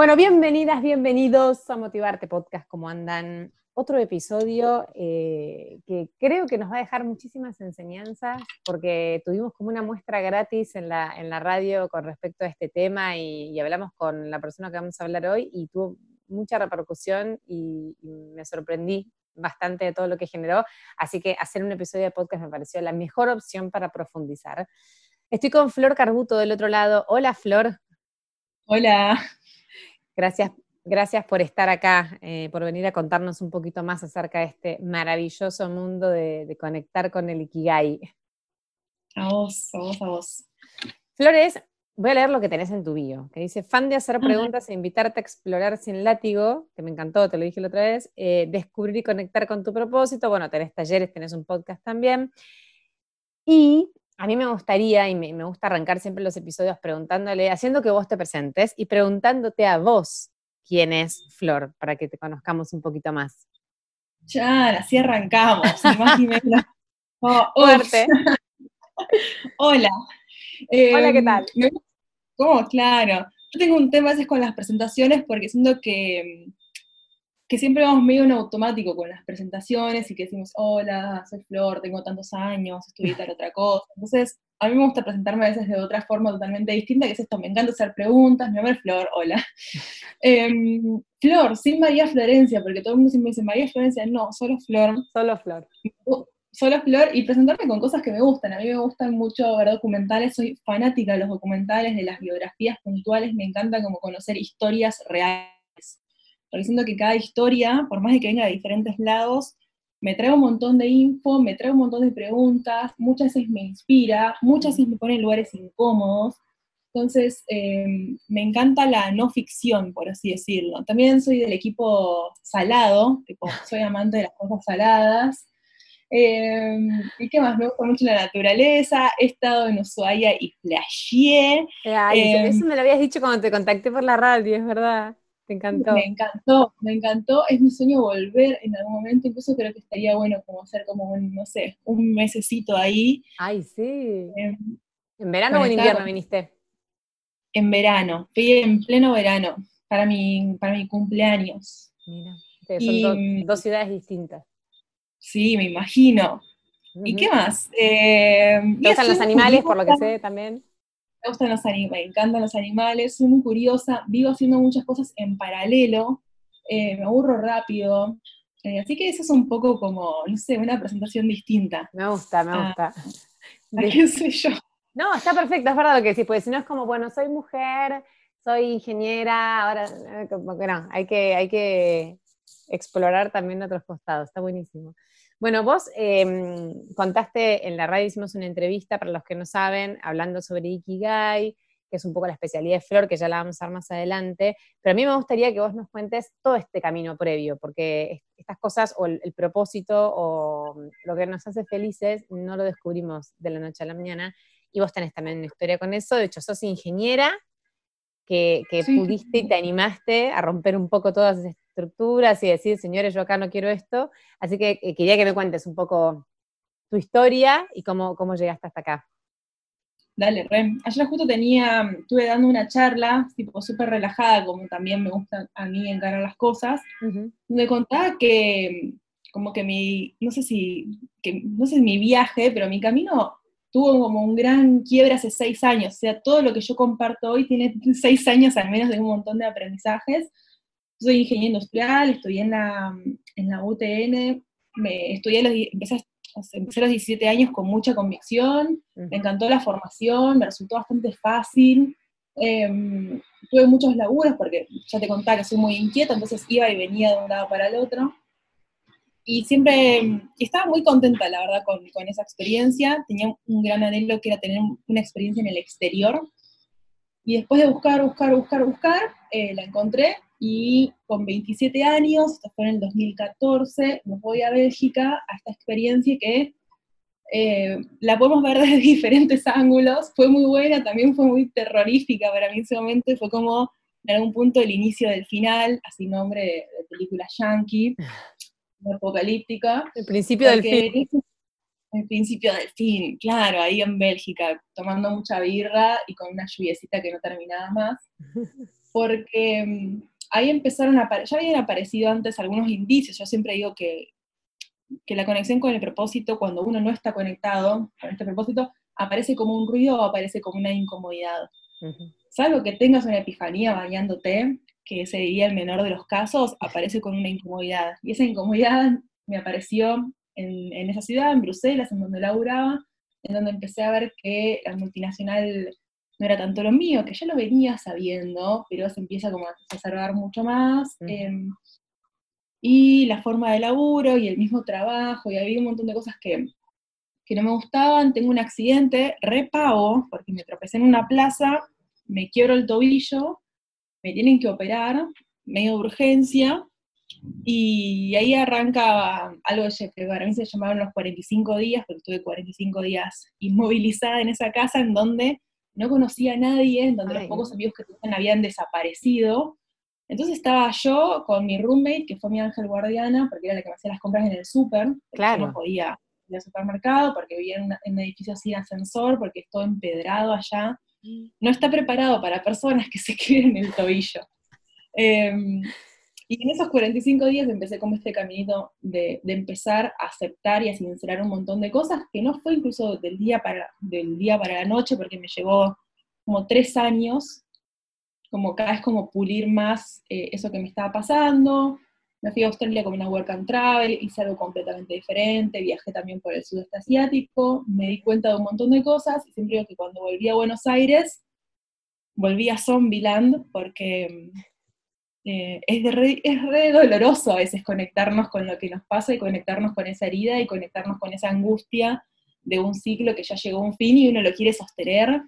Bueno, bienvenidas, bienvenidos a Motivarte Podcast, ¿cómo andan? Otro episodio eh, que creo que nos va a dejar muchísimas enseñanzas, porque tuvimos como una muestra gratis en la, en la radio con respecto a este tema y, hablamos con la persona que vamos a hablar hoy y tuvo mucha repercusión y, me sorprendí bastante de todo lo que generó, así que hacer un episodio de podcast me pareció la mejor opción para profundizar. Estoy con Flor Carbuto del otro lado. Hola Flor. Hola. Gracias, gracias por estar acá, eh, por venir a contarnos un poquito más acerca de este maravilloso mundo de, conectar con el Ikigai. A vos, a vos, a vos. Flores, voy a leer lo que tenés en tu bio, que dice, fan de hacer preguntas e invitarte a explorar sin látigo, que me encantó, te lo dije la otra vez, eh, descubrir y conectar con tu propósito, bueno, tenés talleres, tenés un podcast también, y a mí me gustaría, y me, gusta arrancar siempre los episodios preguntándole, haciendo que vos te presentes y preguntándote a vos quién es Flor, para que te conozcamos un poquito más. Ya, así arrancamos. oh, Hola. Hola, ¿qué em, tal? ¿Cómo? Claro. Yo tengo un tema a veces con las presentaciones porque siento que que siempre vamos medio en automático con las presentaciones y que decimos, hola, soy Flor, tengo tantos años, estudié tal otra cosa. Entonces, a mí me gusta presentarme a veces de otra forma totalmente distinta, que es esto, me encanta hacer preguntas, mi nombre es Flor, hola. Em, Flor, sin María Florencia, porque todo el mundo siempre dice, María Florencia, no, solo Flor. Solo Flor. Solo Flor, y presentarme con cosas que me gustan. A mí me gustan mucho ver documentales, soy fanática de los documentales, de las biografías puntuales, me encanta como conocer historias reales porque siento que cada historia, por más de que venga de diferentes lados, me trae un montón de info, me trae un montón de preguntas, muchas veces me inspira, muchas veces me pone en lugares incómodos. Entonces, em, me encanta la no ficción, por así decirlo. También soy del equipo salado, tipo, soy amante de las cosas saladas. Em, ¿Y qué más? Me gusta mucho la naturaleza, he estado en Ushuaia y flasheé. Em, eso me lo habías dicho cuando te contacté por la radio, es verdad. Me encantó. Me encantó, me encantó. Es mi sueño volver en algún momento. Incluso creo que estaría bueno como hacer como un, no sé, un mesecito ahí. Ay, sí. Em, ¿En verano o en invierno viniste? En verano. Fui en pleno verano para mi, para mi cumpleaños. Mira, son dos ciudades distintas. Sí, me imagino. ¿Y qué más? Eh, ¿Te los animales, por lo que sé, también? Me gustan los animales, me encantan los animales, soy muy curiosa, vivo haciendo muchas cosas en paralelo, eh, me aburro rápido, eh, así que eso es un poco como, no sé, una presentación distinta. Me gusta, me gusta. qué sé yo? No, está perfecto, es verdad lo que decís, porque si no es como, bueno, soy mujer, soy ingeniera, ahora, eh, como que no, hay que, hay que explorar también otros costados, está buenísimo. Bueno, vos em, contaste en la radio, hicimos una entrevista, para los que no saben, hablando sobre Ikigai, que es un poco la especialidad de Flor, que ya la vamos a ver más adelante, pero a mí me gustaría que vos nos cuentes todo este camino previo, porque estas cosas, o el, propósito, o lo que nos hace felices, no lo descubrimos de la noche a la mañana, y vos tenés también una historia con eso, de hecho sos ingeniera, que, pudiste y te animaste a romper un poco todas esas estructuras y decir, señores, yo acá no quiero esto. Así que eh, quería que me cuentes un poco tu historia y cómo, cómo llegaste hasta acá. Dale, Rem. Ayer justo tenía, estuve dando una charla, tipo súper relajada, como también me gusta a mí encarar las cosas, me contaba que, como que mi, no sé si, que, no sé mi viaje, pero mi camino tuvo como un gran quiebre hace seis años, o sea, todo lo que yo comparto hoy tiene seis años al menos de un montón de aprendizajes, soy ingeniero industrial, estudié en la, en la UTN, me estudié los, empecé, a los 17 años con mucha convicción, me encantó la formación, me resultó bastante fácil, em, tuve muchos laburos porque ya te contaba que soy muy inquieta, entonces iba y venía de un lado para el otro. Y siempre estaba muy contenta, la verdad, con, con esa experiencia. Tenía un gran anhelo que era tener una experiencia en el exterior. Y después de buscar, buscar, buscar, buscar, eh, la encontré y con 27 años, esto fue en el 2014, me voy a Bélgica a esta experiencia que eh, la podemos ver desde diferentes ángulos. Fue muy buena, también fue muy terrorífica para mí en ese momento, fue como en algún punto el inicio del final, así nombre de, película yankee, apocalíptica. El principio del fin. El principio del fin, claro, ahí en Bélgica, tomando mucha birra y con una lluviecita que no terminaba más, porque mm, ahí empezaron a ya habían aparecido antes algunos indicios, yo siempre digo que, que la conexión con el propósito, cuando uno no está conectado con este propósito, aparece como un ruido o aparece como una incomodidad. Salvo que tengas una epifanía bañándote, que sería el menor de los casos, aparece con una incomodidad. Y esa incomodidad me apareció en, esa ciudad, en Bruselas, en donde laburaba, en donde empecé a ver que la multinacional no era tanto lo mío, que ya lo venía sabiendo, pero se empieza como a observar mucho más. Em, y la forma de laburo y el mismo trabajo, y había un montón de cosas que, que no me gustaban. Tengo un accidente, repago, porque me tropecé en una plaza, me quiebro el tobillo, me tienen que operar, medio de urgencia, y ahí arranca algo que para mí se llamaban los 45 días, porque estuve 45 días inmovilizada en esa casa en donde no conocía a nadie, en donde los pocos amigos que tenían habían desaparecido. Entonces estaba yo con mi roommate, que fue mi ángel guardiana, porque era la que me hacía las compras en el súper, claro. no podía ir al supermercado, porque vivía en, en, un edificio sin ascensor, porque es todo empedrado allá. Mm. No está preparado para personas que se queden en el tobillo. Eh, y en esos 45 días empecé como este caminito de, empezar a aceptar y a sincerar un montón de cosas, que no fue incluso del día para, del día para la noche, porque me llevó como tres años, como cada vez como pulir más eh, eso que me estaba pasando. Me fui a Australia con una work and travel, hice algo completamente diferente, viajé también por el sudeste asiático, me di cuenta de un montón de cosas, y siempre digo que cuando volví a Buenos Aires, volví a Zombieland, porque eh, es, re, es re doloroso a veces conectarnos con lo que nos pasa y conectarnos con esa herida y conectarnos con esa angustia de un ciclo que ya llegó a un fin y uno lo quiere sostener,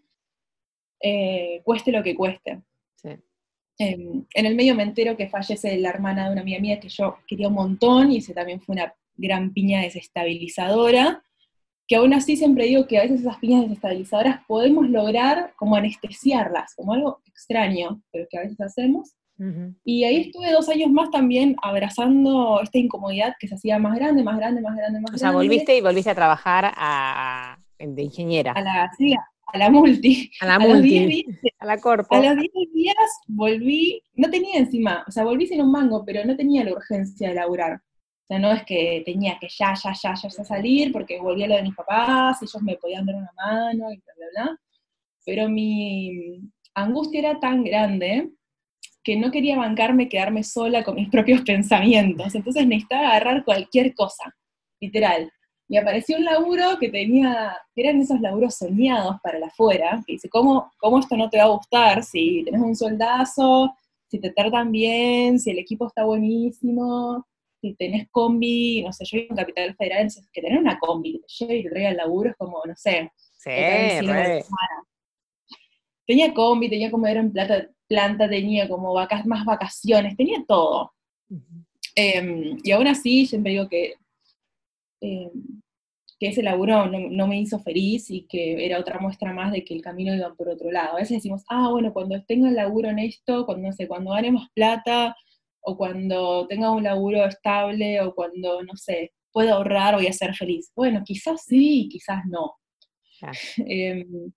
eh, cueste lo que cueste. Em, en el medio me entero que fallece la hermana de una amiga mía que yo quería un montón y ese también fue una gran piña desestabilizadora, que aún así siempre digo que a veces esas piñas desestabilizadoras podemos lograr como anestesiarlas, como algo extraño, pero que a veces hacemos, y ahí estuve dos años más también abrazando esta incomodidad que se hacía más grande, más grande, más grande, más grande. O sea, volviste y volviste a trabajar a, de ingeniera. A la, sí, a la multi. A la multi. A, la corpo. A los 10 días volví, no tenía encima, o sea, volví sin un mango, pero no tenía la urgencia de laburar. O sea, no es que tenía que ya, ya, ya, ya, ya salir, porque volví a lo de mis papás, ellos me podían dar una mano y bla, bla, bla. Pero mi angustia era tan grande que no quería bancarme quedarme sola con mis propios pensamientos, entonces necesitaba agarrar cualquier cosa, literal. Y apareció un laburo que tenía, que eran esos laburos soñados para la afuera, que dice, ¿cómo, ¿cómo esto no te va a gustar si tenés un soldazo, si te tratan bien, si el equipo está buenísimo, si tenés combi, no sé, yo vivo en Capital Federal, entonces que tener una combi, que te lleve y te traiga el laburo es como, no sé. Sí, tenía combi, tenía como era en plata, planta, tenía como vacas, más vacaciones, tenía todo. Em, y aún así, siempre digo que, em, que ese laburo no, me hizo feliz y que era otra muestra más de que el camino iba por otro lado. A veces decimos, ah, bueno, cuando tenga el laburo en esto, cuando, no sé, cuando gane más plata, o cuando tenga un laburo estable, o cuando, no sé, pueda ahorrar, voy a ser feliz. Bueno, quizás sí, quizás no. Em,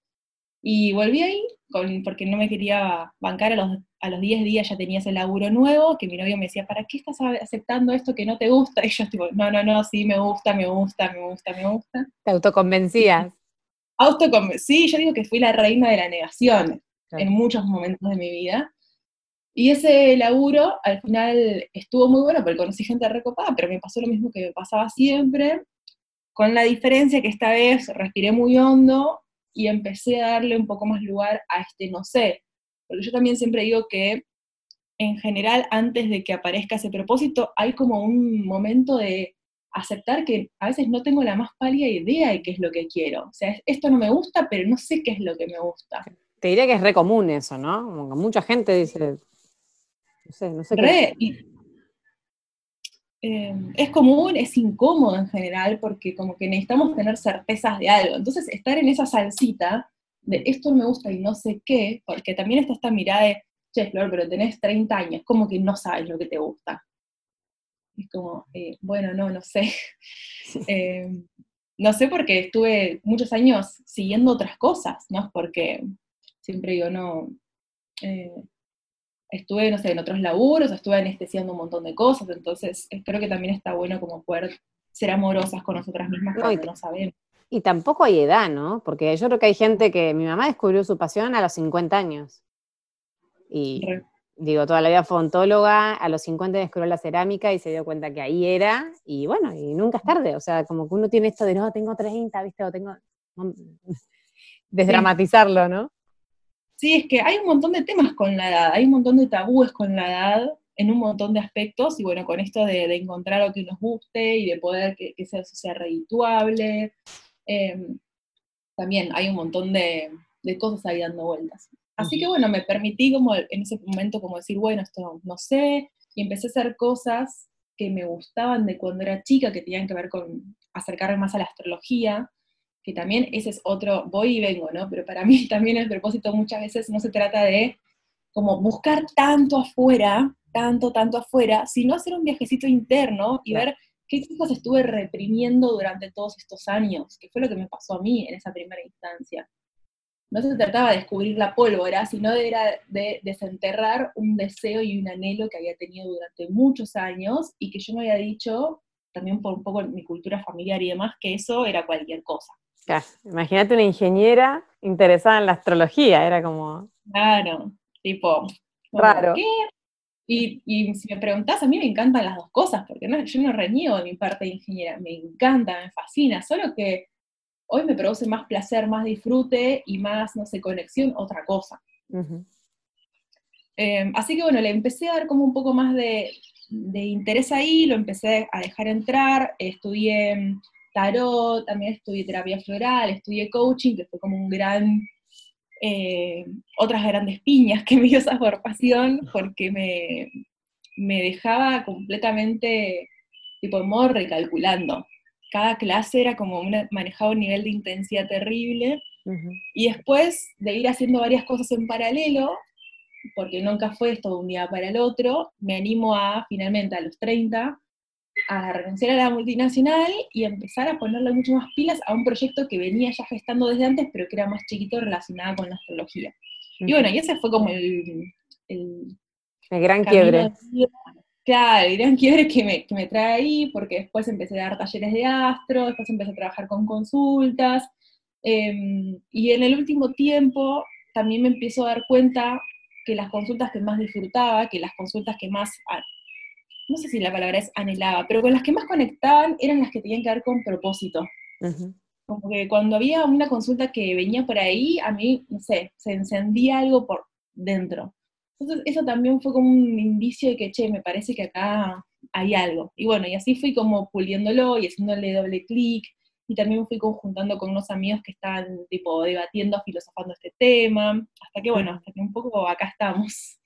y volví ahí, con, porque no me quería bancar a los, a los 10 días, ya tenía ese laburo nuevo, que mi novio me decía, ¿para qué estás aceptando esto que no te gusta? Y yo tipo, no, no, no, sí, me gusta, me gusta, me gusta, me gusta. ¿Te autoconvencías? sí, yo digo que fui la reina de la negación en muchos momentos de mi vida. Y ese laburo al final estuvo muy bueno porque conocí gente recopada, pero me pasó lo mismo que me pasaba siempre, con la diferencia que esta vez respiré muy hondo y empecé a darle un poco más lugar a este no sé. Porque yo también siempre digo que en general antes de que aparezca ese propósito hay como un momento de aceptar que a veces no tengo la más pálida idea de qué es lo que quiero. O sea, esto no me gusta, pero no sé qué es lo que me gusta. Te diría que es re común eso, ¿no? mucha gente dice, No sé, no sé qué. Em, es común, es incómodo en general, porque como que necesitamos tener certezas de algo. Entonces, estar en esa salsita de esto me gusta y no sé qué, porque también está esta mirada de, che, Flor, pero tenés 30 años, como que no sabes lo que te gusta. Es como, eh, bueno, no, no sé. Em, no sé porque estuve muchos años siguiendo otras cosas, ¿no? Porque siempre digo, no, eh, estuve, no sé, en otros laburos, estuve anestesiando un montón de cosas, entonces creo que también está bueno como poder ser amorosas con nosotras mismas cuando no, sabemos. Y tampoco hay edad, ¿no? Porque yo creo que hay gente que, mi mamá descubrió su pasión a los 50 años. Y digo, toda la vida fue ontóloga, a los 50 descubrió la cerámica y se dio cuenta que ahí era, y bueno, y nunca es tarde, o sea, como que uno tiene esto de, no, tengo 30, ¿viste? O tengo... Desdramatizarlo, ¿no? Sí, es que hay un montón de temas con la edad, hay un montón de tabúes con la edad en un montón de aspectos, y bueno, con esto de, encontrar lo que nos guste y de poder que, que sea, sea redituable, em, también hay un montón de, de, cosas ahí dando vueltas. Así que bueno, me permití como en ese momento como decir, bueno, esto no sé, y empecé a hacer cosas que me gustaban de cuando era chica, que tenían que ver con acercarme más a la astrología, que también ese es otro, voy y vengo, ¿no? Pero para mí también el propósito muchas veces no se trata de como buscar tanto afuera, tanto, tanto afuera, sino hacer un viajecito interno y ver qué cosas estuve reprimiendo durante todos estos años, que fue lo que me pasó a mí en esa primera instancia. No se trataba de descubrir la pólvora, sino de, era de desenterrar un deseo y un anhelo que había tenido durante muchos años y que yo me había dicho, también por un poco mi cultura familiar y demás, que eso era cualquier cosa imagínate una ingeniera interesada en la astrología, era como... Claro, tipo... Raro. Y, si me preguntás, a mí me encantan las dos cosas, porque no, yo no reniego de mi parte de ingeniera, me encanta, me fascina, solo que hoy me produce más placer, más disfrute y más, no sé, conexión, otra cosa. Em, así que bueno, le empecé a dar como un poco más de, de interés ahí, lo empecé a dejar entrar, estudié tarot, también estudié terapia floral, estudié coaching, que fue como un gran, eh, otras grandes piñas que me dio esa formación, porque me, me dejaba completamente, tipo, en modo recalculando. Cada clase era como una, manejaba un nivel de intensidad terrible, y después de ir haciendo varias cosas en paralelo, porque nunca fue esto de un día para el otro, me animo a, finalmente, a los 30, a renunciar a la multinacional y empezar a ponerle mucho más pilas a un proyecto que venía ya gestando desde antes, pero que era más chiquito relacionado con la astrología. Y bueno, y ese fue como el... El, gran quiebre. claro, el gran quiebre que me, que me trae ahí, porque después empecé a dar talleres de astro, después empecé a trabajar con consultas, em, y en el último tiempo también me empiezo a dar cuenta que las consultas que más disfrutaba, que las consultas que más no sé si la palabra es anhelaba, pero con las que más conectaban eran las que tenían que ver con propósito. Como que cuando había una consulta que venía por ahí, a mí, no sé, se encendía algo por dentro. Entonces eso también fue como un indicio de que, che, me parece que acá hay algo. Y bueno, y así fui como puliéndolo y haciéndole doble clic, y también me fui conjuntando con unos amigos que estaban tipo debatiendo, filosofando este tema, hasta que bueno, hasta que un poco acá estamos.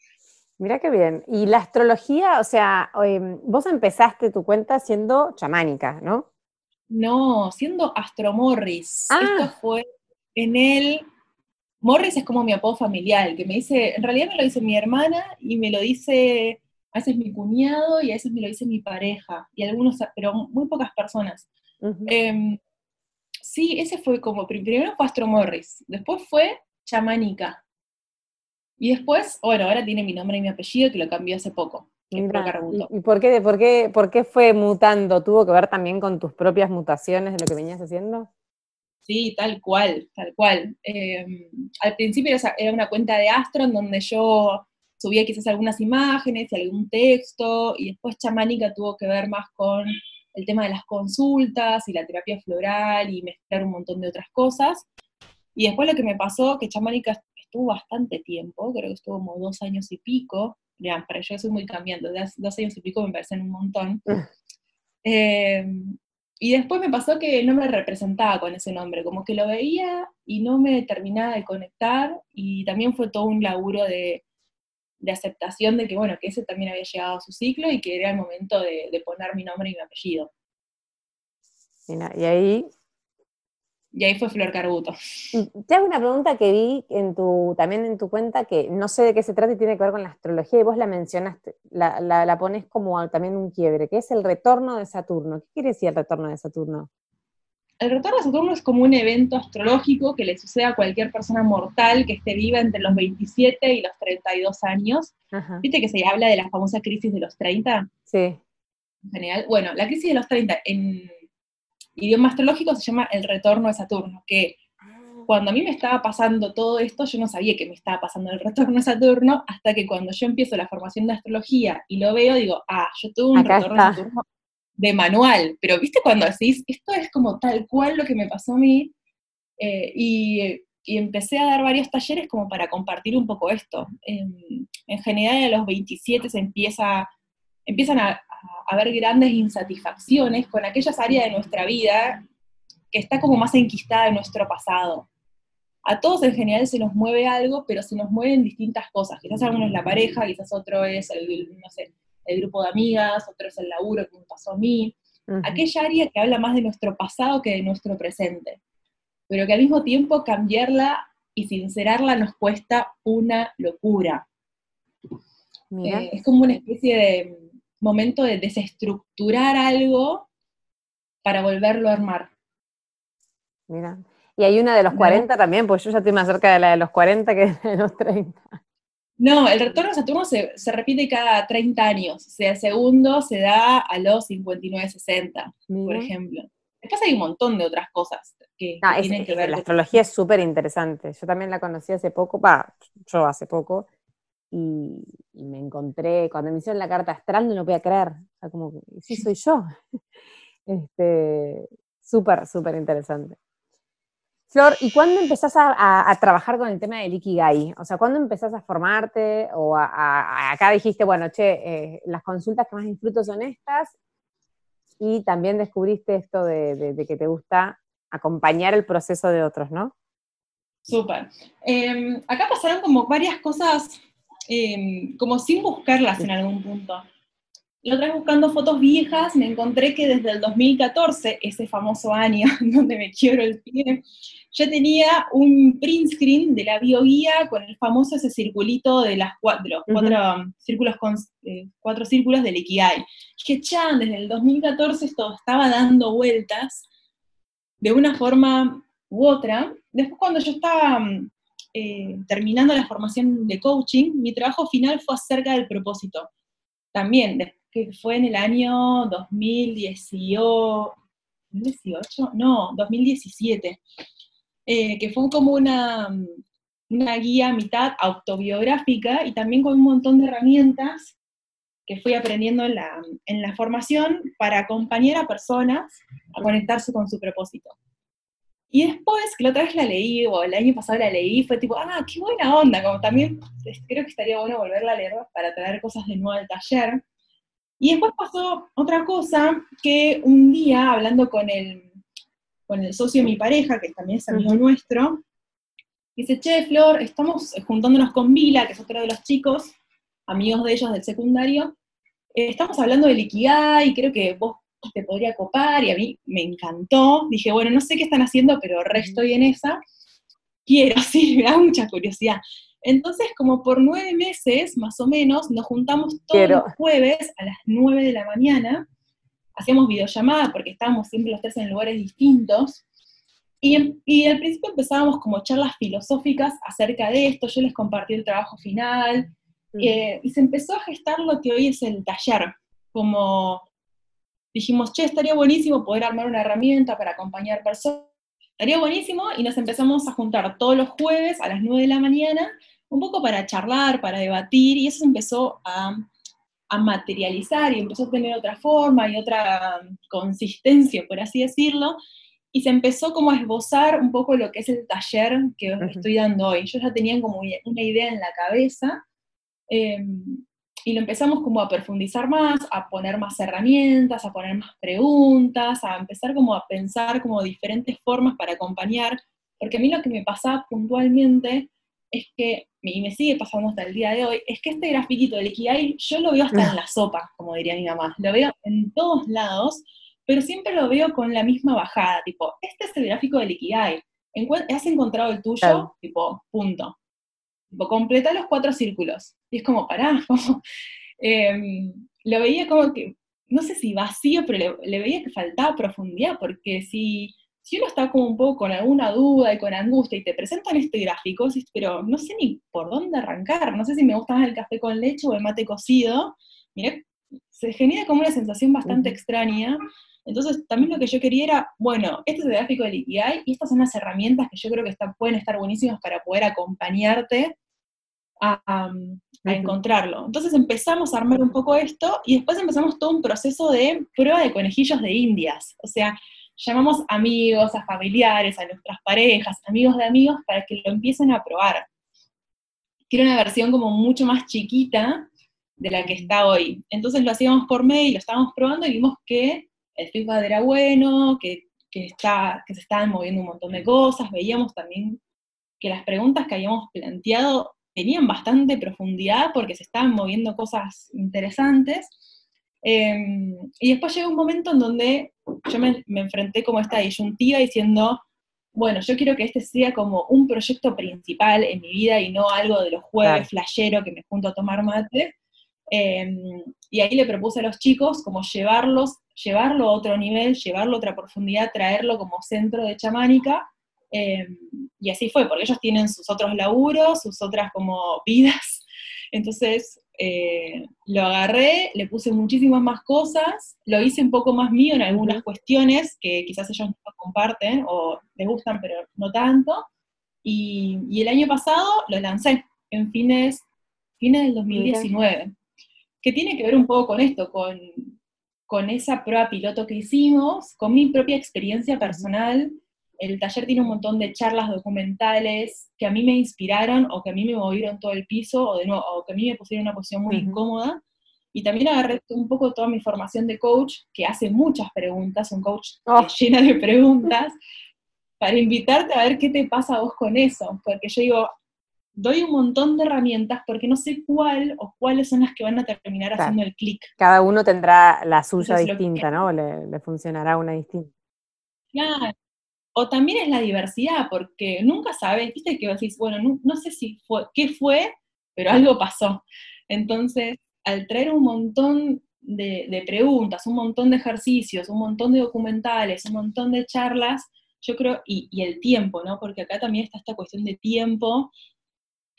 Mira qué bien. Y la astrología, o sea, em, vos empezaste tu cuenta siendo chamánica, ¿no? No, siendo Astro Morris. Ah. Esto fue en el... Morris es como mi apodo familiar, que me dice, en realidad me lo dice mi hermana y me lo dice a veces mi cuñado y a veces me lo dice mi pareja, y algunos, pero muy pocas personas. Em, sí, ese fue como, primero fue Astro Morris, después fue chamánica. Y después, bueno, ahora tiene mi nombre y mi apellido, que lo cambió hace poco. ¿Y, por, qué, por, qué, por qué fue mutando? ¿Tuvo que ver también con tus propias mutaciones de lo que venías haciendo? Sí, tal cual, tal cual. Em, al principio era una cuenta de Astro en donde yo subía quizás algunas imágenes y algún texto, y después Chamánica tuvo que ver más con el tema de las consultas y la terapia floral y mezclar un montón de otras cosas. Y después lo que me pasó, que Chamánica estuvo bastante tiempo, creo que estuvo como dos años y pico, ya, pero yo soy muy cambiando, dos años y pico me parecen un montón. Eh, y después me pasó que no me representaba con ese nombre, como que lo veía y no me terminaba de conectar, y también fue todo un laburo de, aceptación de que, bueno, que ese también había llegado a su ciclo y que era el momento de, poner mi nombre y mi apellido. y ahí y ahí fue Flor Carbuto. te hago una pregunta que vi en tu, también en tu cuenta, que no sé de qué se trata y tiene que ver con la astrología, y vos la mencionaste, la, la, pones como también un quiebre, que es el retorno de Saturno. ¿Qué quiere decir el retorno de Saturno? El retorno de Saturno es como un evento astrológico que le sucede a cualquier persona mortal que esté viva entre los 27 y los 32 años. ¿Viste que se habla de la famosa crisis de los 30? Sí. En general, bueno, la crisis de los 30 en idioma astrológico se llama el retorno de Saturno, que cuando a mí me estaba pasando todo esto, yo no sabía que me estaba pasando el retorno de Saturno, hasta que cuando yo empiezo la formación de astrología y lo veo, digo, ah, yo tuve un retorno de Saturno de manual, pero viste cuando decís, esto es como tal cual lo que me pasó a mí, eh, y, empecé a dar varios talleres como para compartir un poco esto. En, en general a los 27 se empieza, empiezan a, haber grandes insatisfacciones con aquellas áreas de nuestra vida que está como más enquistada en nuestro pasado. A todos en general se nos mueve algo, pero se nos mueven distintas cosas. Quizás alguno es la pareja, quizás otro es el, no sé, el grupo de amigas, otro es el laburo que me pasó a mí. Aquella área que habla más de nuestro pasado que de nuestro presente. Pero que al mismo tiempo cambiarla y sincerarla nos cuesta una locura. Eh, es como una especie de, momento de desestructurar algo para volverlo a armar. Mira, y hay una de los 40 también, pues yo ya estoy más cerca de la de los 40 que de los 30. No, el retorno a Saturno se, repite cada 30 años, o sea, segundo se da a los 59-60, por ejemplo. Después hay un montón de otras cosas que, ah, tienen que ver. La astrología es súper interesante. Yo también la conocí hace poco, va, yo hace poco, y, me encontré, cuando me hicieron la carta astral no lo voy a creer, o sea, como, sí soy yo. este, súper, súper interesante. Flor, ¿y cuándo empezás a, trabajar con el tema del Ikigai? O sea, ¿cuándo empezás a formarte? O acá dijiste, bueno, che, eh, las consultas que más disfruto son estas, y también descubriste esto de, que te gusta acompañar el proceso de otros, ¿no? Súper. Em, acá pasaron como varias cosas Em, como sin buscarlas en algún punto. La otra vez buscando fotos viejas me encontré que desde el 2014, ese famoso año donde me quiebro el pie, yo tenía un print screen de la bioguía con el famoso ese circulito de, las, los cuatro, círculos con, eh, cuatro círculos del Ikigai. Que chan, desde el 2014 esto estaba dando vueltas de una forma u otra. Después cuando yo estaba eh, terminando la formación de coaching, mi trabajo final fue acerca del propósito. También, que fue en el año 2018, no, 2017, eh, que fue como una, una guía mitad autobiográfica y también con un montón de herramientas que fui aprendiendo en la, en la formación para acompañar a personas a conectarse con su propósito. Y después, que la otra vez la leí, o el año pasado la leí, fue tipo, ah, qué buena onda, como también creo que estaría bueno volverla a leer para traer cosas de nuevo al taller. Y después pasó otra cosa, que un día, hablando con el, con el socio de mi pareja, que también es amigo nuestro, dice, che, Flor, estamos juntándonos con Vila, que es otro de los chicos, amigos de ellos del secundario, eh, estamos hablando del Ikigai, y creo que vos te podría copar, y a mí me encantó. Dije, bueno, no sé qué están haciendo, pero re estoy en esa. Quiero, sí, me da mucha curiosidad. Entonces, como por nueve meses, más o menos, nos juntamos todos los jueves a las nueve de la mañana, hacíamos videollamada porque estábamos siempre los tres en lugares distintos, y, y, al principio empezábamos como charlas filosóficas acerca de esto, yo les compartí el trabajo final, eh, y se empezó a gestar lo que hoy es el taller, como dijimos, che, estaría buenísimo poder armar una herramienta para acompañar personas. Estaría buenísimo y nos empezamos a juntar todos los jueves a las 9 de la mañana, un poco para charlar, para debatir, y eso empezó a, a materializar y empezó a tener otra forma y otra consistencia, por así decirlo, y se empezó como a esbozar un poco lo que es el taller que os estoy dando hoy. Yo ya tenía como una idea en la cabeza, eh, y lo empezamos como a profundizar más, a poner más herramientas, a poner más preguntas, a empezar como a pensar como diferentes formas para acompañar, porque a mí lo que me pasaba puntualmente es que, y me sigue pasando hasta el día de hoy, es que este grafiquito del Ikigai yo lo veo hasta en la sopa, como diría mi mamá, lo veo en todos lados, pero siempre lo veo con la misma bajada, tipo, este es el gráfico del Ikigai, ¿has encontrado el tuyo? Tipo, punto. Tipo, completa los cuatro círculos. Y es como, pará, como, em, lo veía como que, no sé si vacío, pero le, veía que faltaba profundidad, porque si, si uno está como un poco con alguna duda y con angustia y te presentan este gráfico, pero no sé ni por dónde arrancar, no sé si me gusta más el café con leche o el mate cocido, mira, se genera como una sensación bastante extraña, entonces, también lo que yo quería era, bueno, este es el gráfico del Ikigai y estas son las herramientas que yo creo que pueden estar buenísimas para poder acompañarte a, encontrarlo. Entonces empezamos a armar un poco esto y después empezamos todo un proceso de prueba de conejillos de indias. O sea, llamamos amigos, a familiares, a nuestras parejas, amigos de amigos, para que lo empiecen a probar. Quiero una versión como mucho más chiquita de la que está hoy. Entonces lo hacíamos por mail, lo estábamos probando y vimos que el feedback era bueno, que, está, que se estaban moviendo un montón de cosas, veíamos también que las preguntas que habíamos planteado tenían bastante profundidad porque se estaban moviendo cosas interesantes. Em, y después llegó un momento en donde yo me, enfrenté como esta disyuntiva diciendo, bueno, yo quiero que este sea como un proyecto principal en mi vida y no algo de los jueves flashero que me junto a tomar mate. Em, y ahí le propuse a los chicos como llevarlos llevarlo a otro nivel, llevarlo a otra profundidad, traerlo como centro de chamánica. Eh, y así fue, porque ellos tienen sus otros laburos, sus otras como vidas. Entonces eh, lo agarré, le puse muchísimas más cosas, lo hice un poco más mío en algunas cuestiones que quizás ellos no comparten o les gustan, pero no tanto. Y, y el año pasado lo lancé en fines, fines del 2019, que tiene que ver un poco con esto, con con esa prueba piloto que hicimos, con mi propia experiencia personal. El taller tiene un montón de charlas documentales que a mí me inspiraron o que a mí me movieron todo el piso o, de nuevo, o que a mí me pusieron en una posición muy incómoda. Y también agarré un poco toda mi formación de coach, que hace muchas preguntas, un coach oh. llena de preguntas, para invitarte a ver qué te pasa a vos con eso. Porque yo digo, doy un montón de herramientas porque no sé cuál o cuáles son las que van a terminar haciendo el clic. Cada uno tendrá la suya distinta, ¿no? Le, funcionará una distinta. Claro. O también es la diversidad, porque nunca sabes, viste que decís, bueno, no, sé si fue, qué fue, pero algo pasó. Entonces, al traer un montón de, preguntas, un montón de ejercicios, un montón de documentales, un montón de charlas, yo creo, y, y, el tiempo, ¿no? Porque acá también está esta cuestión de tiempo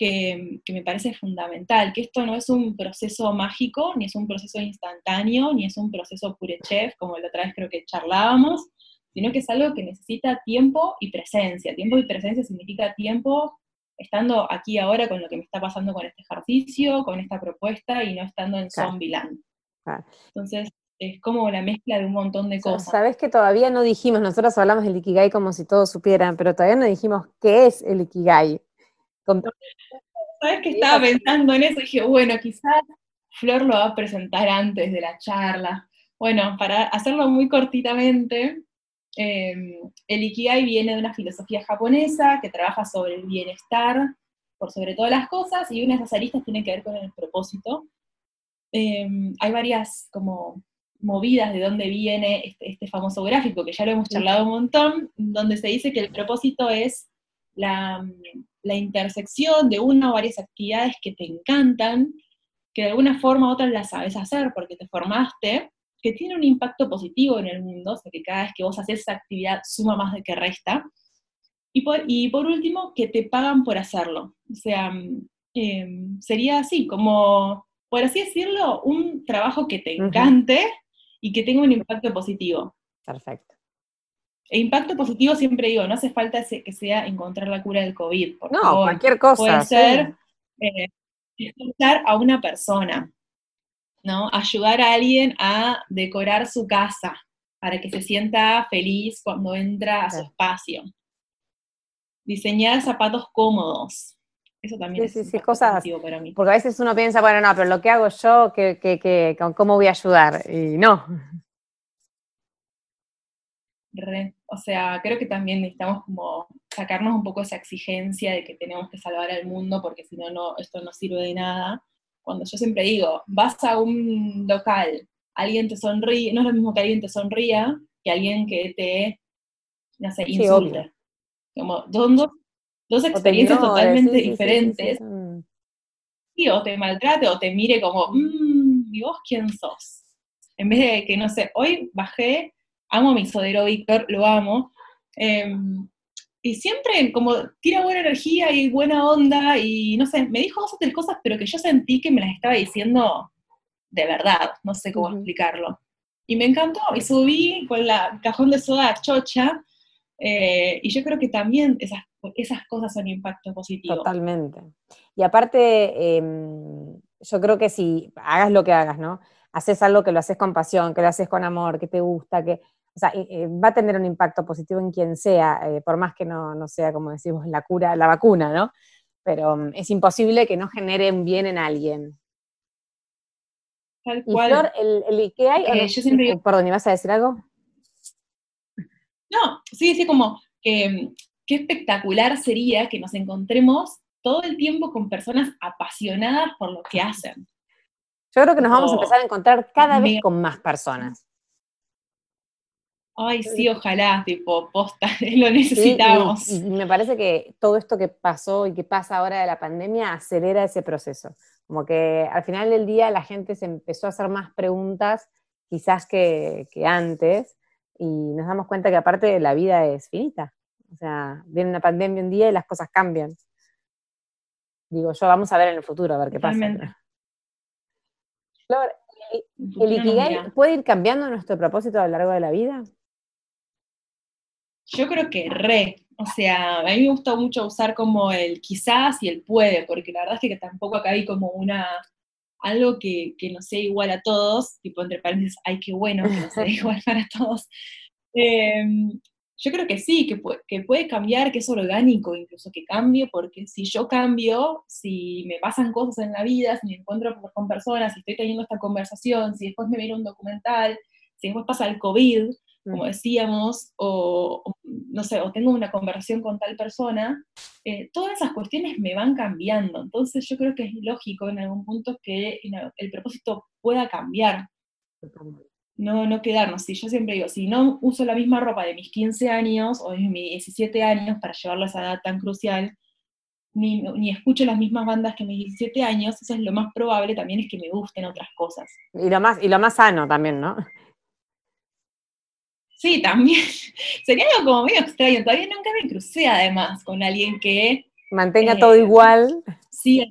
que, me parece fundamental, que esto no es un proceso mágico, ni es un proceso instantáneo, ni es un proceso pure chef, como la otra vez creo que charlábamos, sino que es algo que necesita tiempo y presencia. Tiempo y presencia significa tiempo estando aquí ahora con lo que me está pasando con este ejercicio, con esta propuesta y no estando en claro. Zombieland. Entonces, es como la mezcla de un montón de cosas. Sabes que todavía no dijimos, nosotros hablamos del Ikigai como si todos supieran, pero todavía no dijimos qué es el Ikigai. ¿Sabes que estaba pensando en eso? Y dije, bueno, quizás Flor lo va a presentar antes de la charla. Bueno, para hacerlo muy cortitamente, em, el Ikigai viene de una filosofía japonesa que trabaja sobre el bienestar por sobre todas las cosas, y una de esas aristas tiene que ver con el propósito. Em, hay varias como movidas de dónde viene este, este, famoso gráfico, que ya lo hemos charlado un montón, donde se dice que el propósito es la, la intersección de una o varias actividades que te encantan, que de alguna forma u otra las sabes hacer porque te formaste, que tiene un impacto positivo en el mundo, o sea que cada vez que vos haces esa actividad suma más de que resta. Y por, y por último, que te pagan por hacerlo. O sea, em, sería así, como, por así decirlo, un trabajo que te encante y que tenga un impacto positivo. Perfecto. E impacto positivo siempre digo, no hace falta que sea encontrar la cura del COVID. no, cualquier cosa. Puede ser eh, escuchar a una persona, ¿no? Ayudar a alguien a decorar su casa para que se sienta feliz cuando entra a su espacio. Diseñar zapatos cómodos. Eso también es sí, cosas, para mí. Porque a veces uno piensa, bueno, no, pero lo que hago yo, que, ¿cómo voy a ayudar? Y no. O sea, creo que también necesitamos como sacarnos un poco esa exigencia de que tenemos que salvar al mundo porque si no, no, esto no sirve de nada. Cuando yo siempre digo, vas a un local, alguien te sonríe, no es lo mismo que alguien te sonría que alguien que te, no sé, insulte. como son dos, experiencias totalmente diferentes. Sí, o te maltrate o te mire como, mmm, ¿y vos quién sos? En vez de que, no sé, hoy bajé, amo a mi sodero Víctor, lo amo, em, y siempre como tira buena energía y buena onda, y no sé, me dijo dos o tres cosas, pero que yo sentí que me las estaba diciendo de verdad, no sé cómo explicarlo. Y me encantó, y subí con la cajón de soda chocha, eh, y yo creo que también esas, esas cosas son impacto positivo. Totalmente. Y aparte, em, yo creo que si hagas lo que hagas, ¿no? Haces algo que lo haces con pasión, que lo haces con amor, que te gusta, que, sea, va a tener un impacto positivo en quien sea, eh, por más que no, no, sea, como decimos, la cura, la vacuna, ¿no? Pero mm, es imposible que no genere un bien en alguien. Tal cual. Eh, yo siempre... Perdón, ¿ibas a decir algo? No, sí, sí, como que qué espectacular sería que nos encontremos todo el tiempo con personas apasionadas por lo que hacen. Yo creo que nos vamos a empezar a encontrar cada vez con más personas. Ay, sí, ojalá, tipo, posta, lo necesitamos. y, me parece que todo esto que pasó y que pasa ahora de la pandemia acelera ese proceso. Como que al final del día la gente se empezó a hacer más preguntas quizás que, que antes y nos damos cuenta que aparte la vida es finita. O sea, viene una pandemia un día y las cosas cambian. Digo, yo vamos a ver en el futuro, a ver qué pasa. Flor, ¿el Ikigai puede ir cambiando nuestro propósito a lo largo de la vida? Yo creo que re. O sea, a mí me gusta mucho usar como el quizás y el puede, porque la verdad es que tampoco acá hay como una algo que, no sea igual a todos, tipo entre paréntesis, ay, qué bueno que no sea igual para todos. Em, yo creo que sí, que, que puede cambiar, que es orgánico incluso que cambie, porque si yo cambio, si me pasan cosas en la vida, si me encuentro con personas, si estoy teniendo esta conversación, si después me viene un documental, si después pasa el COVID, como decíamos, o, no sé, o tengo una conversación con tal persona, eh, todas esas cuestiones me van cambiando. Entonces yo creo que es lógico en algún punto que el propósito pueda cambiar. No, no quedarnos. Si yo siempre digo, si no uso la misma ropa de mis 15 años o de mis 17 años para llevarlo a esa edad tan crucial, ni, ni, escucho las mismas bandas que mis 17 años, eso es lo más probable también es que me gusten otras cosas. Y lo más, y lo más sano también, ¿no? Sí, también. Sería algo como medio extraño. Todavía nunca me crucé además con alguien que... Mantenga todo eh, igual. Sí,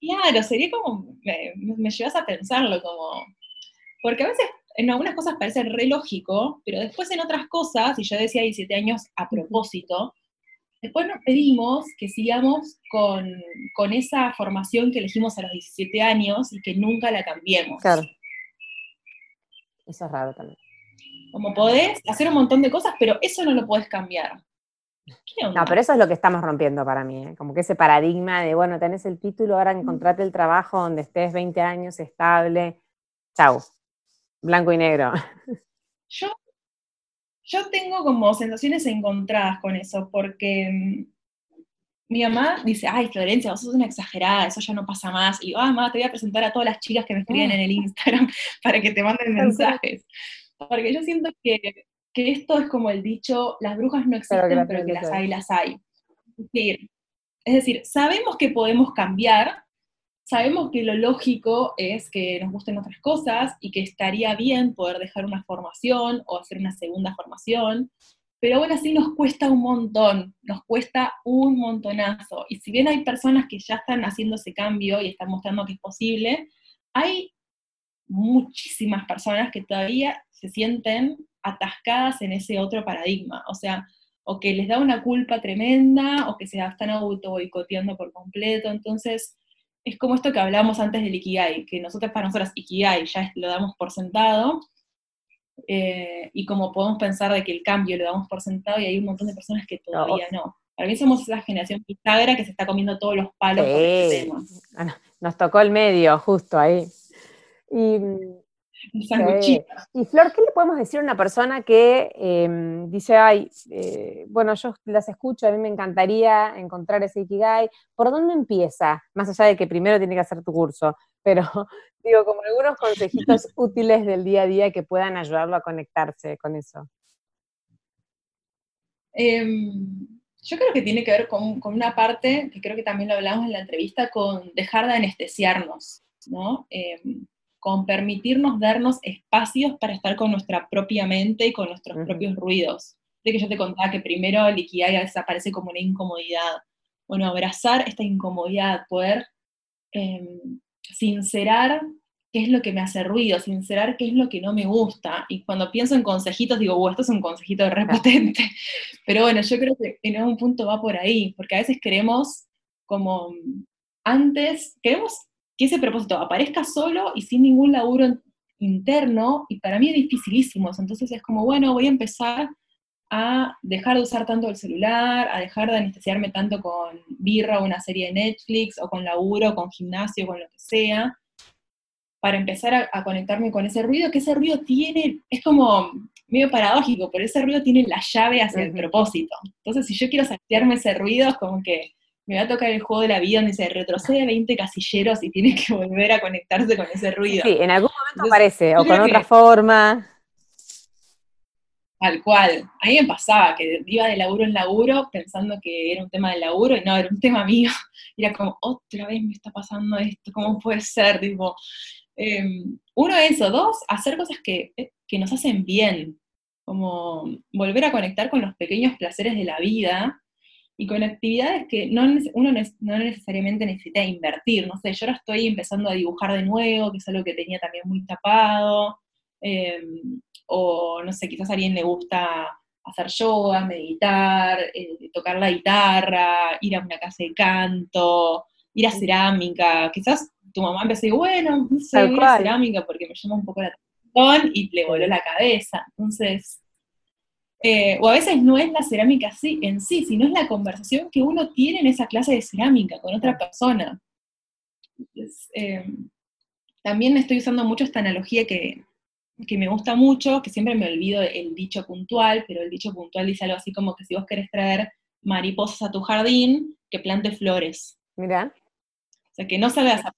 claro, sería como, me, llevas a pensarlo como, porque a veces en algunas cosas parece re lógico, pero después en otras cosas, y yo decía 17 años a propósito, después nos pedimos que sigamos con, con, esa formación que elegimos a los 17 años y que nunca la cambiemos. Claro. Eso es raro también. Como podés hacer un montón de cosas, pero eso no lo podés cambiar. No, pero eso es lo que estamos rompiendo para mí, ¿eh? como que ese paradigma de, bueno, tenés el título, ahora encontrate el trabajo donde estés 20 años estable, chau, blanco y negro. Yo, yo tengo como sensaciones encontradas con eso, porque mm, mi mamá dice, ay, Florencia, vos sos una exagerada, eso ya no pasa más. Y yo, ah, mamá, te voy a presentar a todas las chicas que me escriben ah. en el Instagram para que te manden mensajes. Porque yo siento que, esto es como el dicho, las brujas no existen, pero que, las hay, las hay. Es decir, sabemos que podemos cambiar, sabemos que lo lógico es que nos gusten otras cosas y que estaría bien poder dejar una formación o hacer una segunda formación, pero aún así nos cuesta un montón, nos cuesta un montonazo. Y si bien hay personas que ya están haciendo ese cambio y están mostrando que es posible, hay muchísimas personas que todavía se sienten atascadas en ese otro paradigma, o sea, o que les da una culpa tremenda, o que se están auto boicoteando por completo, entonces es como esto que hablábamos antes del Ikigai, que nosotros para nosotras Ikigai ya lo damos por sentado, eh, y como podemos pensar de que el cambio lo damos por sentado y hay un montón de personas que todavía no. Para mí somos esa generación pisagra que se está comiendo todos los palos por este Nos tocó el medio, justo ahí. Y Y Flor, ¿qué le podemos decir a una persona que em, dice, ay, eh, bueno, yo las escucho, a mí me encantaría encontrar ese Ikigai, ¿por dónde empieza? Más allá de que primero tiene que hacer tu curso, pero digo, como algunos consejitos útiles del día a día que puedan ayudarlo a conectarse con eso. Em, yo creo que tiene que ver con, una parte, que creo que también lo hablamos en la entrevista, con dejar de anestesiarnos, ¿no? Con permitirnos darnos espacios para estar con nuestra propia mente y con nuestros propios ruidos. De que yo te contaba que primero el Ikigai desaparece como una incomodidad. Bueno, abrazar esta incomodidad, poder em, sincerar qué es lo que me hace ruido, sincerar qué es lo que no me gusta. Y cuando pienso en consejitos, digo, wow, esto es un consejito repotente. Pero bueno, yo creo que en algún punto va por ahí, porque a veces queremos como antes, queremos que ese propósito aparezca solo y sin ningún laburo interno, y para mí es dificilísimo. Entonces es como, bueno, voy a empezar a dejar de usar tanto el celular, a dejar de anestesiarme tanto con birra o una serie de Netflix, o con laburo, con gimnasio, con lo que sea, para empezar a, conectarme con ese ruido, que ese ruido tiene, es como medio paradójico, pero ese ruido tiene la llave hacia el propósito. Entonces, si yo quiero saciarme ese ruido, es como que me va a tocar el juego de la vida donde se retrocede 20 casilleros y tiene que volver a conectarse con ese ruido. Sí, en algún momento aparece, o con otra forma. Tal cual. A mí me pasaba que iba de laburo en laburo pensando que era un tema de laburo y no, era un tema mío. Y era como, otra vez me está pasando esto, ¿cómo puede ser? Tipo, em, uno, eso. Dos, hacer cosas que, que nos hacen bien. Como volver a conectar con los pequeños placeres de la vida y con actividades que no, uno no necesariamente necesita invertir. No sé, yo ahora estoy empezando a dibujar de nuevo, que es algo que tenía también muy tapado, em, o no sé, quizás a alguien le gusta hacer yoga, meditar, eh, tocar la guitarra, ir a una casa de canto, ir a cerámica. Quizás tu mamá empezó decir, bueno, no sé, ir a cerámica porque me llama un poco la atención y le voló la cabeza. Entonces, eh, o a veces no es la cerámica así, en sí, sino es la conversación que uno tiene en esa clase de cerámica con otra persona. Eh, también estoy usando mucho esta analogía que, me gusta mucho, que siempre me olvido el dicho puntual, pero el dicho puntual dice algo así como que si vos querés traer mariposas a tu jardín, que plante flores. Mira. O sea, que no salgas a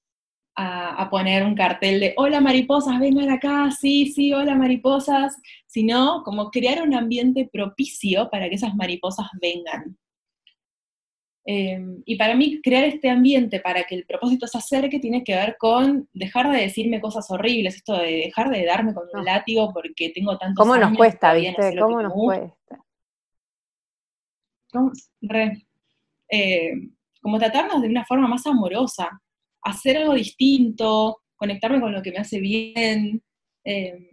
a, poner un cartel de hola mariposas, vengan acá, sí, sí, hola mariposas, sino como crear un ambiente propicio para que esas mariposas vengan. Em, y para mí, crear este ambiente para que el propósito se acerque tiene que ver con dejar de decirme cosas horribles, esto de dejar de darme con un ah. látigo porque tengo tanto ¿Cómo nos cuesta, viste? ¿Cómo nos cuesta? Eh, como tratarnos de una forma más amorosa, hacer algo distinto, conectarme con lo que me hace bien, em,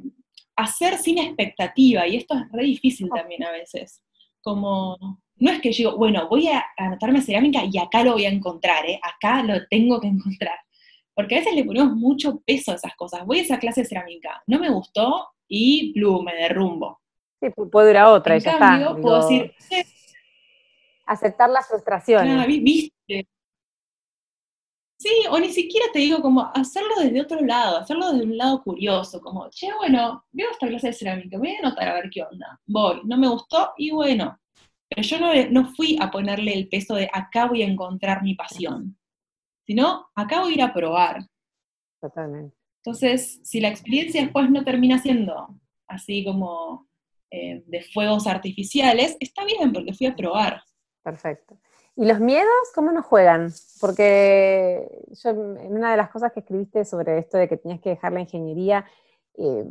hacer sin expectativa, y esto es re difícil también a veces. Como, no es que yo digo, bueno, voy a anotarme a cerámica y acá lo voy a encontrar, ¿eh? acá lo tengo que encontrar. Porque a veces le ponemos mucho peso a esas cosas. Voy a esa clase de cerámica, no me gustó y plum, me derrumbo. Sí, puedo ir a otra, en cambio, puedo decir, aceptar las frustraciones. Ah, ¿viste? Sí, o ni siquiera te digo como hacerlo desde otro lado, hacerlo desde un lado curioso, como, che, bueno, veo esta clase de cerámica, voy a anotar a ver qué onda. Voy, no me gustó y bueno. Pero yo no, no fui a ponerle el peso de acá voy a encontrar mi pasión, sino acá voy a ir a probar. Totalmente. Entonces, si la experiencia después no termina siendo así como eh, de fuegos artificiales, está bien porque fui a probar. Perfecto. ¿Y los miedos cómo nos juegan? Porque yo en una de las cosas que escribiste sobre esto de que tenías que dejar la ingeniería, eh,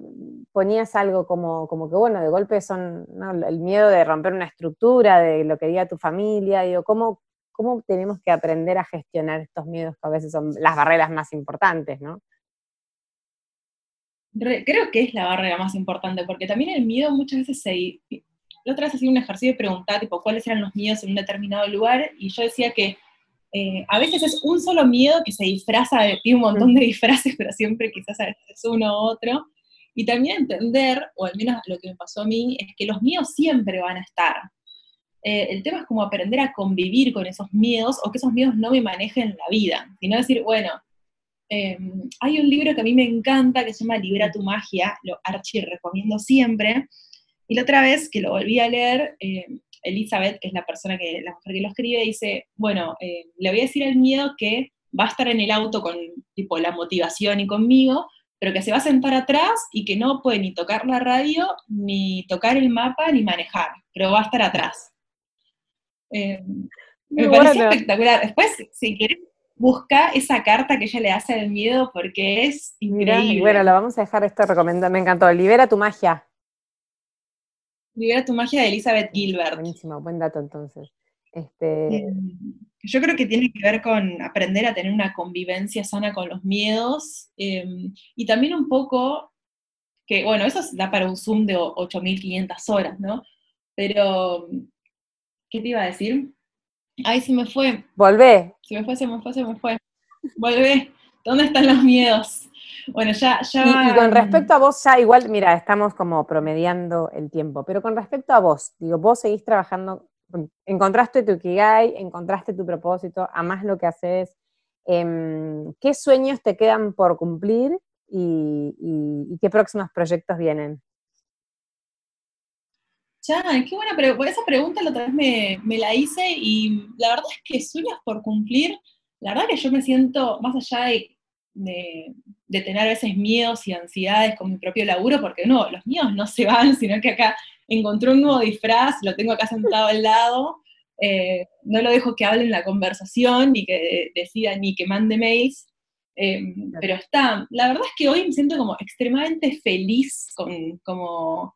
ponías algo como, como que, bueno, de golpe son el miedo de romper una estructura, de lo que diga tu familia, digo, ¿cómo, ¿cómo tenemos que aprender a gestionar estos miedos que a veces son las barreras más importantes, ¿no? creo que es la barrera más importante, porque también el miedo muchas veces se, la otra vez hacía un ejercicio de preguntar, tipo, cuáles eran los miedos en un determinado lugar, y yo decía que eh, a veces es un solo miedo que se disfraza, tiene un montón de disfraces, pero siempre quizás a veces es uno u otro, y también entender, o al menos lo que me pasó a mí, es que los miedos siempre van a estar. Eh, el tema es como aprender a convivir con esos miedos, o que esos miedos no me manejen la vida, sino decir, bueno, em, hay un libro que a mí me encanta que se llama Libera tu magia, lo archi recomiendo siempre. Y la otra vez que lo volví a leer, em, Elizabeth, que es la persona que, la mujer que lo escribe, dice, bueno, eh, le voy a decir al miedo que va a estar en el auto con tipo la motivación y conmigo, pero que se va a sentar atrás y que no puede ni tocar la radio, ni tocar el mapa, ni manejar, pero va a estar atrás. Eh, me parece espectacular. Después, si quieres, busca esa carta que ella le hace al miedo porque es increíble. bueno, la vamos a dejar esto recomendado. Me encantó. Libera tu magia. Libera tu magia de Elizabeth Gilbert. Buenísimo, buen dato entonces. Este... yo creo que tiene que ver con aprender a tener una convivencia sana con los miedos em, y también un poco que, bueno, eso da para un Zoom de 8.500 horas, ¿no? Pero, ¿qué te iba a decir? Ay, se me fue. Volvé. Se me fue, se me fue, se me fue. Volvé. ¿Dónde están los miedos? Bueno, ya, ya. Y, con respecto a vos, ya igual, mira, estamos como promediando el tiempo, pero con respecto a vos, digo, vos seguís trabajando, encontraste tu Ikigai, encontraste tu propósito, amás lo que haces. Em, ¿Qué sueños te quedan por cumplir y, qué próximos proyectos vienen? Ya, qué buena pregunta. Esa pregunta la otra vez me, me la hice y la verdad es que sueños por cumplir, la verdad que yo me siento, más allá de de, tener a veces miedos y ansiedades con mi propio laburo, porque no, los miedos no se van, sino que acá encontré un nuevo disfraz, lo tengo acá sentado al lado, eh, no lo dejo que hable en la conversación, ni que decida, ni que mande mails, em, pero está, la verdad es que hoy me siento como extremadamente feliz con, como,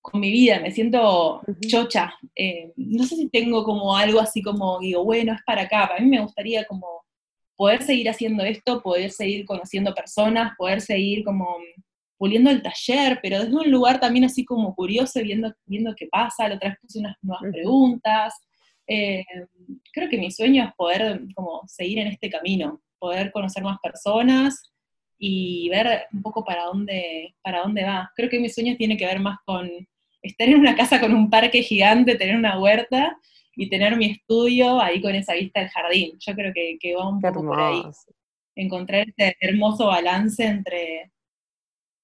con mi vida, me siento chocha. Eh, no sé si tengo como algo así como, digo, bueno, es para acá, a mí me gustaría como poder seguir haciendo esto, poder seguir conociendo personas, poder seguir como puliendo el taller, pero desde un lugar también así como curioso, viendo, viendo qué pasa, la otra vez puse unas nuevas preguntas. Eh, creo que mi sueño es poder como seguir en este camino, poder conocer más personas y ver un poco para dónde, para dónde va. Creo que mi sueño tiene que ver más con estar en una casa con un parque gigante, tener una huerta y tener mi estudio ahí con esa vista del jardín. Yo creo que, que va un poco por ahí. Encontrar este hermoso balance entre,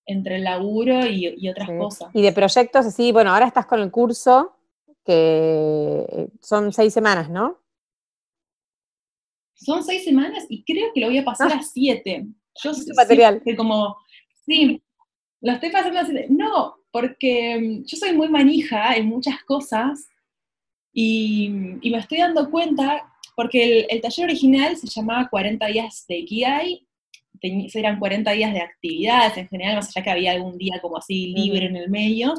entre el laburo y, otras cosas. Y de proyectos así, bueno, ahora estás con el curso, que eh, son seis semanas, ¿no? Son seis semanas y creo que lo voy a pasar ah. a siete. Yo sé material. que como, sí, lo estoy pasando a siete. No, porque mm, yo soy muy manija en muchas cosas y, me estoy dando cuenta, porque el, taller original se llamaba 40 días de Ikigai, eran 40 días de actividades en general, más allá que había algún día como así libre en el medio.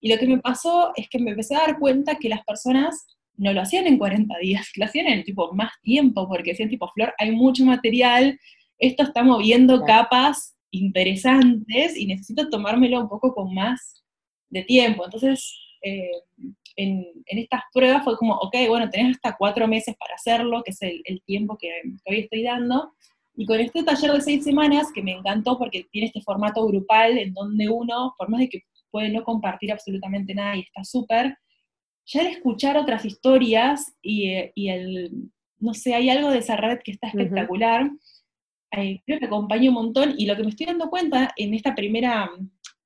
Y lo que me pasó es que me empecé a dar cuenta que las personas no lo hacían en 40 días, lo hacían en tipo más tiempo, porque decían tipo, Flor, hay mucho material, esto está moviendo capas interesantes y necesito tomármelo un poco con más de tiempo. Entonces, eh, en, estas pruebas fue como, ok, bueno, tenés hasta cuatro meses para hacerlo, que es el, tiempo que, hoy estoy dando. Y con este taller de seis semanas, que me encantó porque tiene este formato grupal en donde uno, por más de que puede no compartir absolutamente nada y está súper, ya el escuchar otras historias y, el, no sé, hay algo de esa red que está espectacular, eh, creo que acompaña un montón y lo que me estoy dando cuenta en esta primera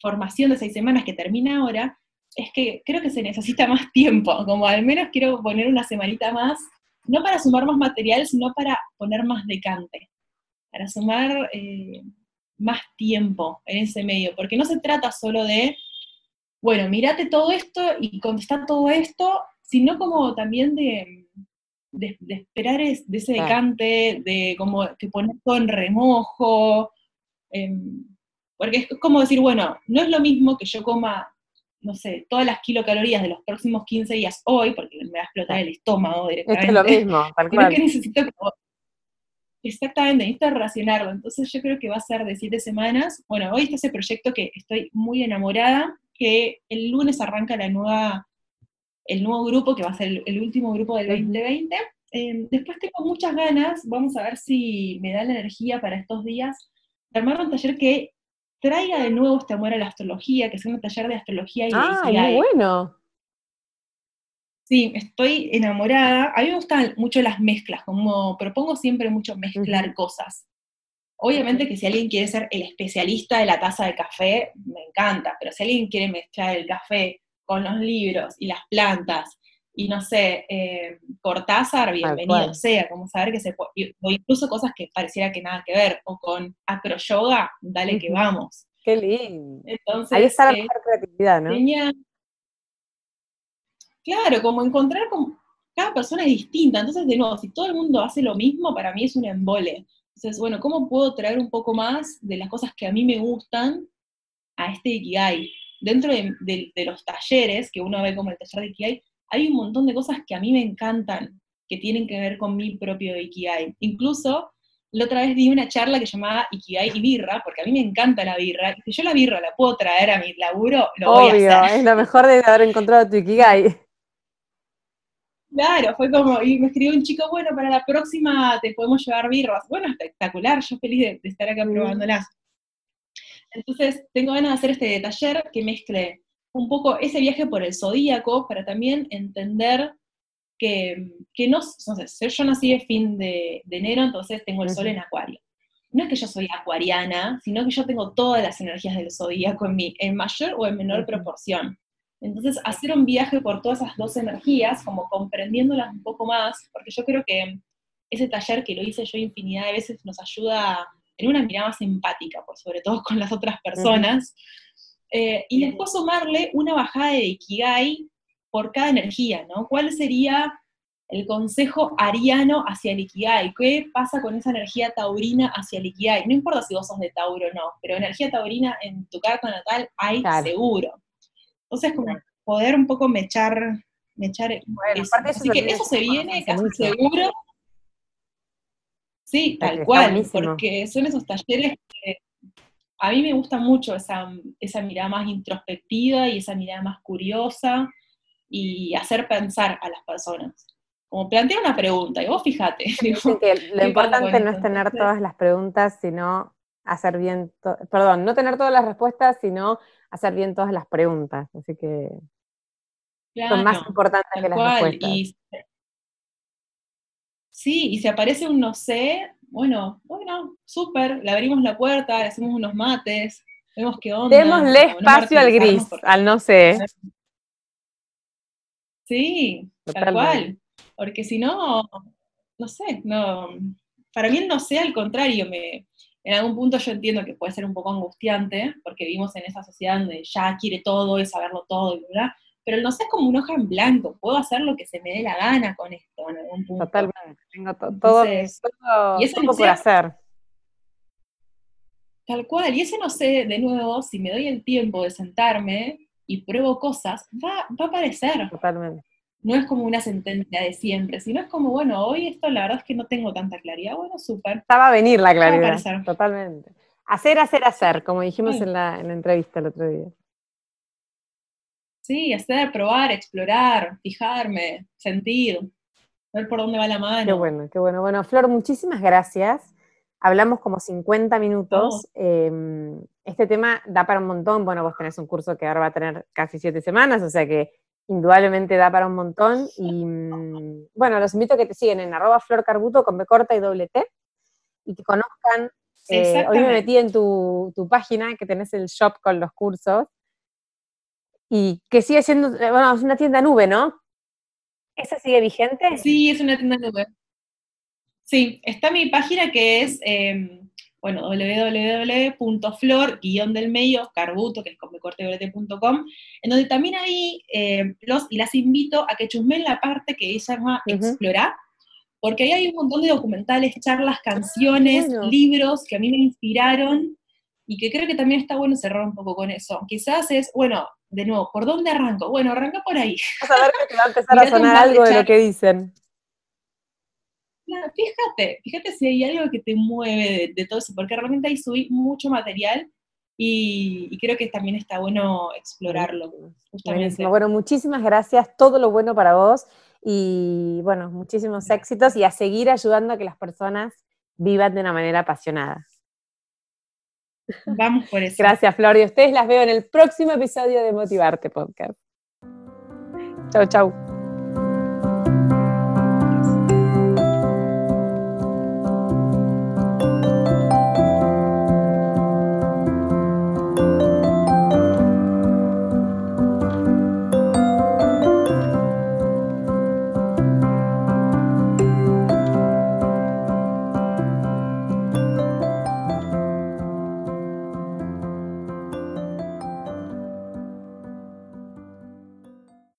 formación de seis semanas que termina ahora, es que creo que se necesita más tiempo, como al menos quiero poner una semanita más, no para sumar más material, sino para poner más decante, para sumar eh, más tiempo en ese medio, porque no se trata solo de, bueno, mírate todo esto y contestar todo esto, sino como también de, de, esperar de ese decante, de como que poner todo en remojo, em, porque es como decir, bueno, no es lo mismo que yo coma no sé, todas las kilocalorías de los próximos 15 días hoy, porque me va a explotar el estómago directamente. es lo mismo, tal cual. que necesito Exactamente, necesito racionarlo. Entonces yo creo que va a ser de siete semanas. Bueno, hoy está ese proyecto que estoy muy enamorada, que el lunes arranca la nueva, el nuevo grupo, que va a ser el, último grupo del 2020. Em, después tengo muchas ganas, vamos a ver si me da la energía para estos días, de armar un taller que traiga de nuevo este amor a la astrología, que sea un taller de astrología y ah, muy bueno! Sí, estoy enamorada. A mí me gustan mucho las mezclas, como propongo siempre mucho mezclar cosas. Obviamente que si alguien quiere ser el especialista de la taza de café, me encanta, pero si alguien quiere mezclar el café con los libros y las plantas y no sé, eh, Cortázar, bienvenido sea, como saber que se puede, o incluso cosas que pareciera que nada que ver, o con acroyoga, dale que vamos. Qué lindo. Entonces, Ahí está la eh, creatividad, ¿no? claro, como encontrar como, cada persona es distinta, entonces de nuevo, si todo el mundo hace lo mismo, para mí es un embole. Entonces, bueno, ¿cómo puedo traer un poco más de las cosas que a mí me gustan a este Ikigai? Dentro de, los talleres, que uno ve como el taller de Ikigai, hay un montón de cosas que a mí me encantan, que tienen que ver con mi propio Ikigai. Incluso, la otra vez di una charla que llamaba Ikigai y birra, porque a mí me encanta la birra, y si yo la birra la puedo traer a mi laburo, lo voy a hacer. es lo mejor de haber encontrado tu Ikigai. Claro, fue como, y me escribió un chico, bueno, para la próxima te podemos llevar birras. Bueno, espectacular, yo feliz de, estar acá probándolas. Entonces, tengo ganas de hacer este taller que mezcle un poco ese viaje por el zodíaco para también entender que, no, no sé, yo nací de fin de, enero, entonces tengo el sol en acuario. No es que yo soy acuariana, sino que yo tengo todas las energías del zodíaco en mí, en mayor o en menor proporción. Entonces, hacer un viaje por todas esas dos energías, como comprendiéndolas un poco más, porque yo creo que ese taller que lo hice yo infinidad de veces nos ayuda en una mirada más empática, por sobre todo con las otras personas, eh, y después sumarle una bajada de Ikigai por cada energía, ¿no? ¿Cuál sería el consejo ariano hacia el Ikigai? ¿Qué pasa con esa energía taurina hacia el Ikigai? No importa si vos sos de Tauro o no, pero energía taurina en tu carta natal hay seguro. Entonces, como poder un poco mechar, mechar eso. Así que eso se viene casi seguro. Sí, tal cual, porque son esos talleres que a mí me gusta mucho esa, esa mirada más introspectiva y esa mirada más curiosa y hacer pensar a las personas. Como plantear una pregunta, y vos fíjate. lo importante no es tener todas las preguntas, sino hacer bien, perdón, no tener todas las respuestas, sino hacer bien todas las preguntas. Así que son más importantes que las respuestas. sí, y si aparece un no sé, bueno, bueno, súper, le abrimos la puerta, le hacemos unos mates, vemos qué onda. Démosle espacio al gris, al no sé. Sí, tal cual. Porque si no, no sé, no. Para mí el no sé, al contrario, me, en algún punto yo entiendo que puede ser un poco angustiante, porque vivimos en esa sociedad donde ya quiere todo y saberlo todo, y ¿verdad? Pero el no sé es como un hoja en blanco, puedo hacer lo que se me dé la gana con esto en algún punto. Totalmente, tengo todo, y eso no por hacer. Tal cual, y ese no sé, de nuevo, si me doy el tiempo de sentarme y pruebo cosas, va, va a aparecer. Totalmente no es como una sentencia de siempre, sino es como, bueno, hoy esto la verdad es que no tengo tanta claridad, bueno, súper. Estaba a venir la claridad, totalmente. Hacer, hacer, hacer, como dijimos en la, en la entrevista el otro día. Sí, hacer, probar, explorar, fijarme, sentir, ver por dónde va la mano. Qué bueno, qué bueno. Bueno, Flor, muchísimas gracias. Hablamos como 50 minutos. Em, este tema da para un montón. Bueno, vos tenés un curso que ahora va a tener casi siete semanas, o sea que indudablemente da para un montón. Y mm, bueno, los invito a que te sigan en arroba florcarbuto con B corta y doble T y que conozcan. Eh, hoy me metí en tu, página que tenés el shop con los cursos y que sigue siendo, eh, bueno, es una tienda nube, ¿no? ¿Esa sigue vigente? Sí, es una tienda nube. Sí, está mi página que es em, bueno, www.flor-del medio, carbuto, que es con en donde también ahí eh, los y las invito a que chusmen la parte que ella llama Explorar, porque ahí hay un montón de documentales, charlas, canciones, libros que a mí me inspiraron y que creo que también está bueno cerrar un poco con eso. Quizás es, bueno, de nuevo, ¿por dónde arranco? Bueno, arranca por ahí. Vas a ver que te va a empezar a sonar algo de lo que dicen fíjate, fíjate si hay algo que te mueve de, todo eso, porque realmente ahí subí mucho material y, creo que también está bueno explorarlo. Bueno, muchísimas gracias, todo lo bueno para vos y bueno, muchísimos éxitos y a seguir ayudando a que las personas vivan de una manera apasionada. Vamos por eso. Gracias, Flor. Y ustedes las veo en el próximo episodio de Motivarte Podcast. Chau, chau.